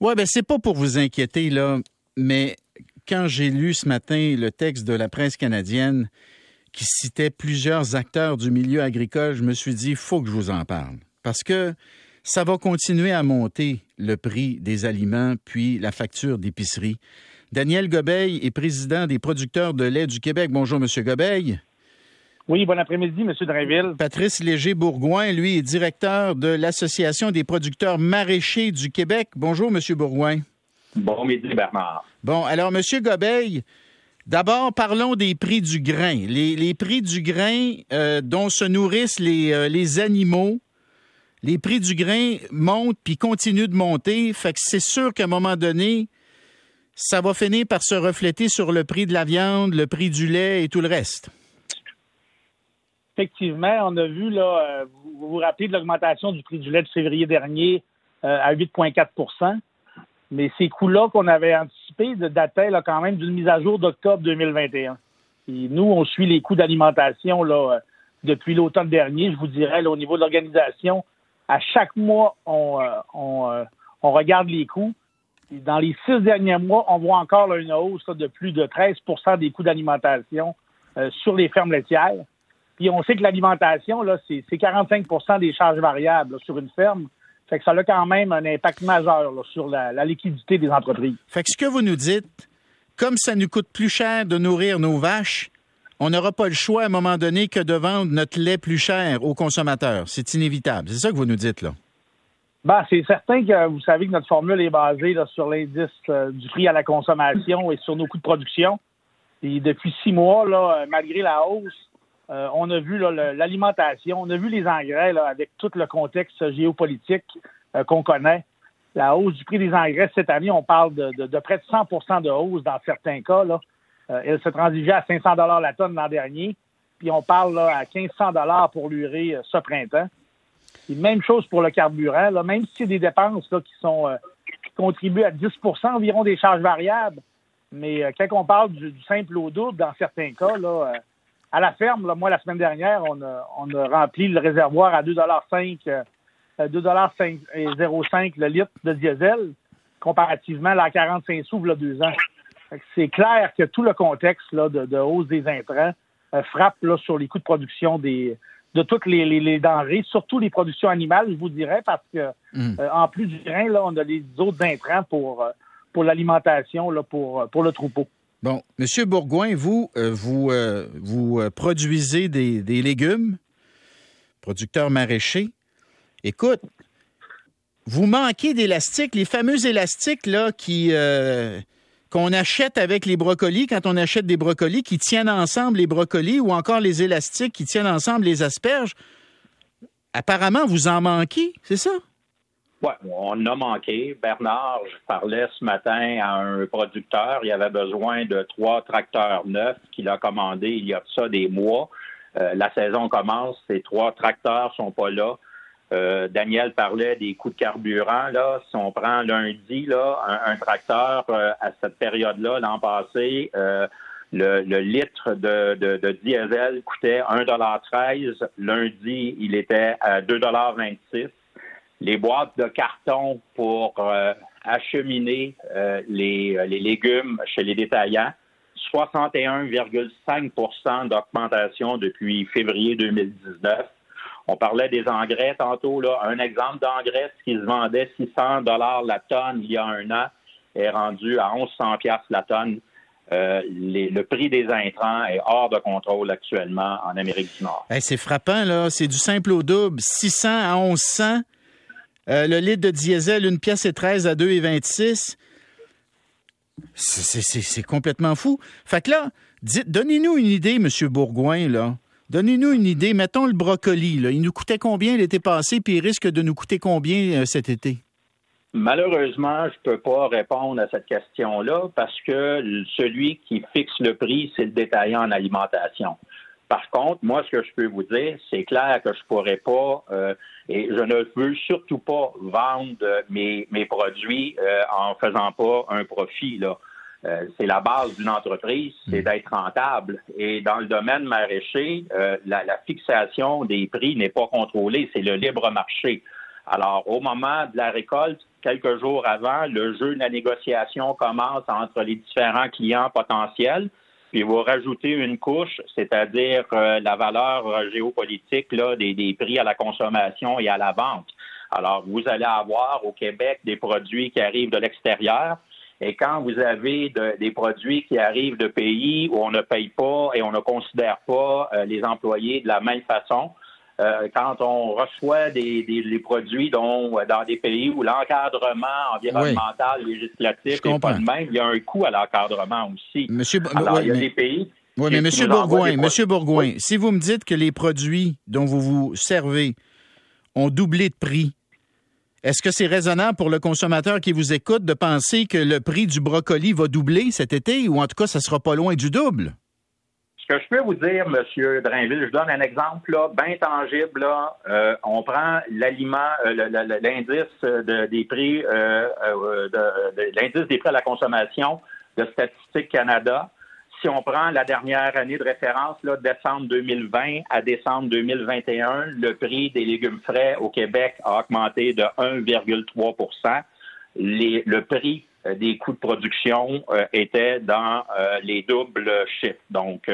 Oui, ben c'est pas pour vous inquiéter, là, mais quand j'ai lu ce matin le texte de la presse canadienne qui citait plusieurs acteurs du milieu agricole, je me suis dit, faut que je vous en parle. Parce que ça va continuer à monter le prix des aliments, puis la facture d'épicerie. Daniel Gobeil est président des producteurs de lait du Québec. Bonjour, Monsieur Gobeil. Oui, bon après-midi, M. Drainville. Patrice Léger-Bourgoin, lui, est directeur de l'Association des producteurs maraîchers du Québec. Bonjour, M. Bourgoin. Bon midi, Bernard. Bon, alors, M. Gobeil, d'abord, parlons des prix du grain. Les, prix du grain euh, dont se nourrissent les, euh, les animaux, les prix du grain montent puis continuent de monter. Fait que c'est sûr qu'à un moment donné, ça va finir par se refléter sur le prix de la viande, le prix du lait et tout le reste effectivement, on a vu, là, euh, vous vous rappelez de l'augmentation du prix du lait de février dernier euh, à 8,4% mais ces coûts-là qu'on avait anticipés dataient quand même d'une mise à jour d'octobre 2021. Et nous, on suit les coûts d'alimentation euh, depuis l'automne dernier. Je vous dirais, au niveau de l'organisation, à chaque mois, on, on, regarde les coûts. dans les six derniers mois, on voit encore une hausse de plus de 13% des coûts d'alimentation sur les fermes laitières. Puis on sait que l'alimentation, là, c'est 45% des charges variables sur une ferme. Fait que ça a quand même un impact majeur sur la, liquidité des entreprises. Fait que ce que vous nous dites, comme ça nous coûte plus cher de nourrir nos vaches, on n'aura pas le choix à un moment donné que de vendre notre lait plus cher aux consommateurs. C'est inévitable. C'est ça que vous nous dites, là. Ben, c'est certain que vous savez que notre formule est basée sur l'indice euh, du prix à la consommation et sur nos coûts de production. Et depuis six mois, là, malgré la hausse, euh, on a vu l'alimentation, on a vu les engrais avec tout le contexte géopolitique euh, qu'on connaît. La hausse du prix des engrais cette année, on parle de, près de 100% de hausse dans certains cas. Là. Euh, elle se transigeait à 500 la tonne l'an dernier, puis on parle là, à 1500 pour l'urée ce printemps. même chose pour le carburant, là, même si des dépenses qui sont qui contribuent à 10% environ des charges variables, mais quand on parle du, simple au double, dans certains cas, là, à la ferme, moi, la semaine dernière, on a, on a rempli le réservoir à 2,5 euh, 2,05 le litre de diesel, comparativement à 45 sous il y a deux ans. C'est clair que tout le contexte là, de, hausse des intrants euh, frappe là, sur les coûts de production des, de toutes les, les, denrées, surtout les productions animales, je vous dirais, parce que mm. euh, en plus du grain, là, on a les autres intrants pour, pour l'alimentation, pour, pour le troupeau. Bon, Monsieur Bourgoin, vous, euh, vous, euh, euh, produisez des, légumes, producteur maraîcher. Écoute, vous manquez d'élastiques, les fameux élastiques là qui qu'on achète avec les brocolis quand on achète des brocolis qui tiennent ensemble les brocolis ou encore les élastiques qui tiennent ensemble les asperges. Apparemment, vous en manquez, c'est ça? Oui, on a manqué. Bernard, je parlais ce matin à un producteur, il avait besoin de trois tracteurs neufs qu'il a commandés il y a ça des mois. Euh, la saison commence, ces trois tracteurs sont pas là. Euh, Daniel parlait des coûts de carburant. Là, si on prend lundi, là, un, tracteur euh, à cette période-là, l'an passé, le, litre de, de, diesel coûtait 1,13 Lundi, il était à 2,26 les boîtes de carton pour euh, acheminer euh, les, euh, les, légumes chez les détaillants. 61,5% d'augmentation depuis février 2019. On parlait des engrais tantôt. Là. Un exemple d'engrais qui se vendait 600 dollars la tonne il y a un an est rendu à 1100 pièces la tonne. le prix des intrants est hors de contrôle actuellement en Amérique du Nord. c'est frappant, là. C'est du simple au double. 600 à 1100. Euh, le litre de diesel, une pièce et 13 à 2,26. C'est complètement fou. Fait que là, donnez-nous une idée, M. Bourgoin, là. Donnez-nous une idée. Mettons le brocoli. Il nous coûtait combien l'été passé, puis il risque de nous coûter combien euh, cet été? Malheureusement, je ne peux pas répondre à cette question-là parce que celui qui fixe le prix, c'est le détaillant en alimentation. Par contre, moi, ce que je peux vous dire, c'est clair que je pourrais pas, euh, et je ne veux surtout pas vendre mes, mes produits euh, en faisant pas un profit. Là. Euh, c'est la base d'une entreprise, c'est mm. d'être rentable. Et dans le domaine maraîcher, la, la, fixation des prix n'est pas contrôlée, c'est le libre marché. Alors, au moment de la récolte, quelques jours avant, le jeu de la négociation commence entre les différents clients potentiels. Puis vous rajoutez une couche, c'est-à-dire euh, la valeur euh, géopolitique là, des, des, prix à la consommation et à la vente. Alors, vous allez avoir au Québec des produits qui arrivent de l'extérieur. Et quand vous avez des produits qui arrivent de pays où on ne paye pas et on ne considère pas euh, les employés de la même façon, euh, quand on reçoit des, des, produits dont, dans des pays où l'encadrement environnemental, législatif n'est pas le même, il y a un coût à l'encadrement aussi. Monsieur, Alors, il y a des pays. Oui, mais Monsieur Bourgoin, Monsieur Bourgoin, si vous me dites que les produits dont vous vous servez ont doublé de prix, est-ce que c'est raisonnable pour le consommateur qui vous écoute de penser que le prix du brocoli va doubler cet été ou en tout cas, ça sera pas loin du double? Que je peux vous dire, M. Drainville, je donne un exemple bien tangible. Euh, on prend l'aliment, euh, l'indice des prix, euh, l'indice des prix à la consommation de Statistique Canada. Si on prend la dernière année de référence, décembre 2020 à décembre 2021, le prix des légumes frais au Québec a augmenté de 1,3% Le prix des coûts de production euh, étaient dans euh, les doubles chiffres. Donc,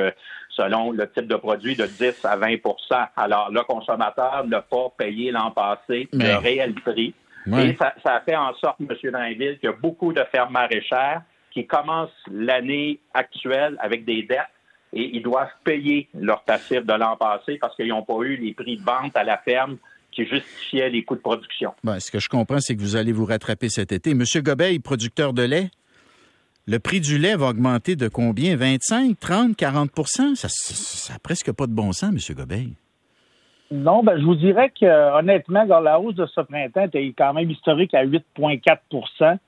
selon le type de produit, de 10 à 20% Alors, le consommateur n'a pas payé l'an passé le réel prix. Et ça, ça, a fait en sorte, M. Drainville, qu'il y a beaucoup de fermes maraîchères qui commencent l'année actuelle avec des dettes et ils doivent payer leur passif de l'an passé parce qu'ils n'ont pas eu les prix de vente à la ferme qui justifiait les coûts de production. Ben, ce que je comprends, c'est que vous allez vous rattraper cet été. Monsieur Gobeil, producteur de lait, le prix du lait va augmenter de combien? 25, 30, 40% Ça n'a presque pas de bon sens, Monsieur Gobeil. Non, ben, je vous dirais que honnêtement, dans la hausse de ce printemps était quand même historique à 8,4%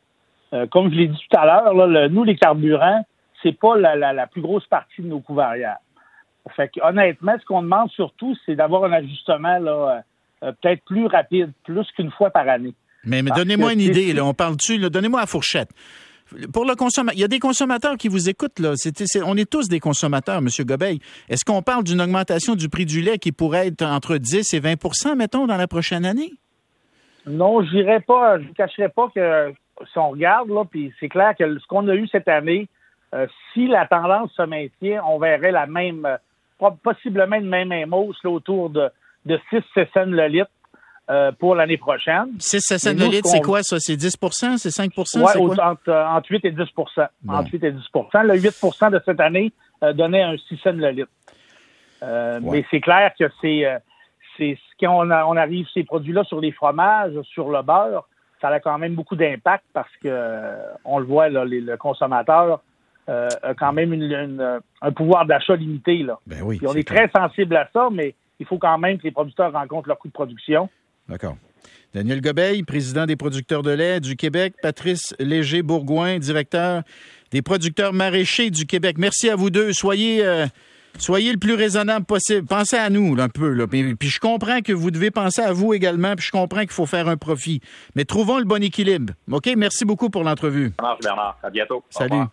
euh, Comme je l'ai dit tout à l'heure, nous, les carburants, c'est pas la, plus grosse partie de nos couvrières. Fait que, honnêtement, ce qu'on demande surtout, c'est d'avoir un ajustement là, euh, peut-être plus rapide, plus qu'une fois par année. Mais, donnez-moi une idée, là, on parle-tu, donnez-moi la fourchette. Pour le consommateur, il y a des consommateurs qui vous écoutent, là. on est tous des consommateurs, M. Gobeil. Est-ce qu'on parle d'une augmentation du prix du lait qui pourrait être entre 10 et 20% mettons, dans la prochaine année? Non, je n'irai pas, je ne cacherai pas que si on regarde, là, puis c'est clair que ce qu'on a eu cette année, euh, si la tendance se maintient, on verrait la même, euh, possiblement une même émousse autour de de 6 cents le litre euh, pour l'année prochaine. 6 cents le litre, c'est quoi ça? C'est 10% c'est 5 Oui, entre, entre, 8 et 10% Entre 8 et 10% Le 8% de cette année euh, donnait un 6 cents le litre. Euh, mais c'est clair que c'est c'est ce qu'on on arrive ces produits-là sur les fromages, sur le beurre, ça a quand même beaucoup d'impact parce que on le voit, là, le consommateur a quand même une, un pouvoir d'achat limité. Là. Ben oui, on est très sensible à ça, mais il faut quand même que les producteurs rencontrent leur coût de production. D'accord. Daniel Gobeil, président des producteurs de lait du Québec. Patrice Léger-Bourgoin, directeur des producteurs maraîchers du Québec. Merci à vous deux. Soyez, euh, soyez le plus raisonnable possible. Pensez à nous un peu. Là. Puis, puis, je comprends que vous devez penser à vous également. Puis je comprends qu'il faut faire un profit. Mais trouvons le bon équilibre. OK? Merci beaucoup pour l'entrevue. Bernard. À bientôt. Salut.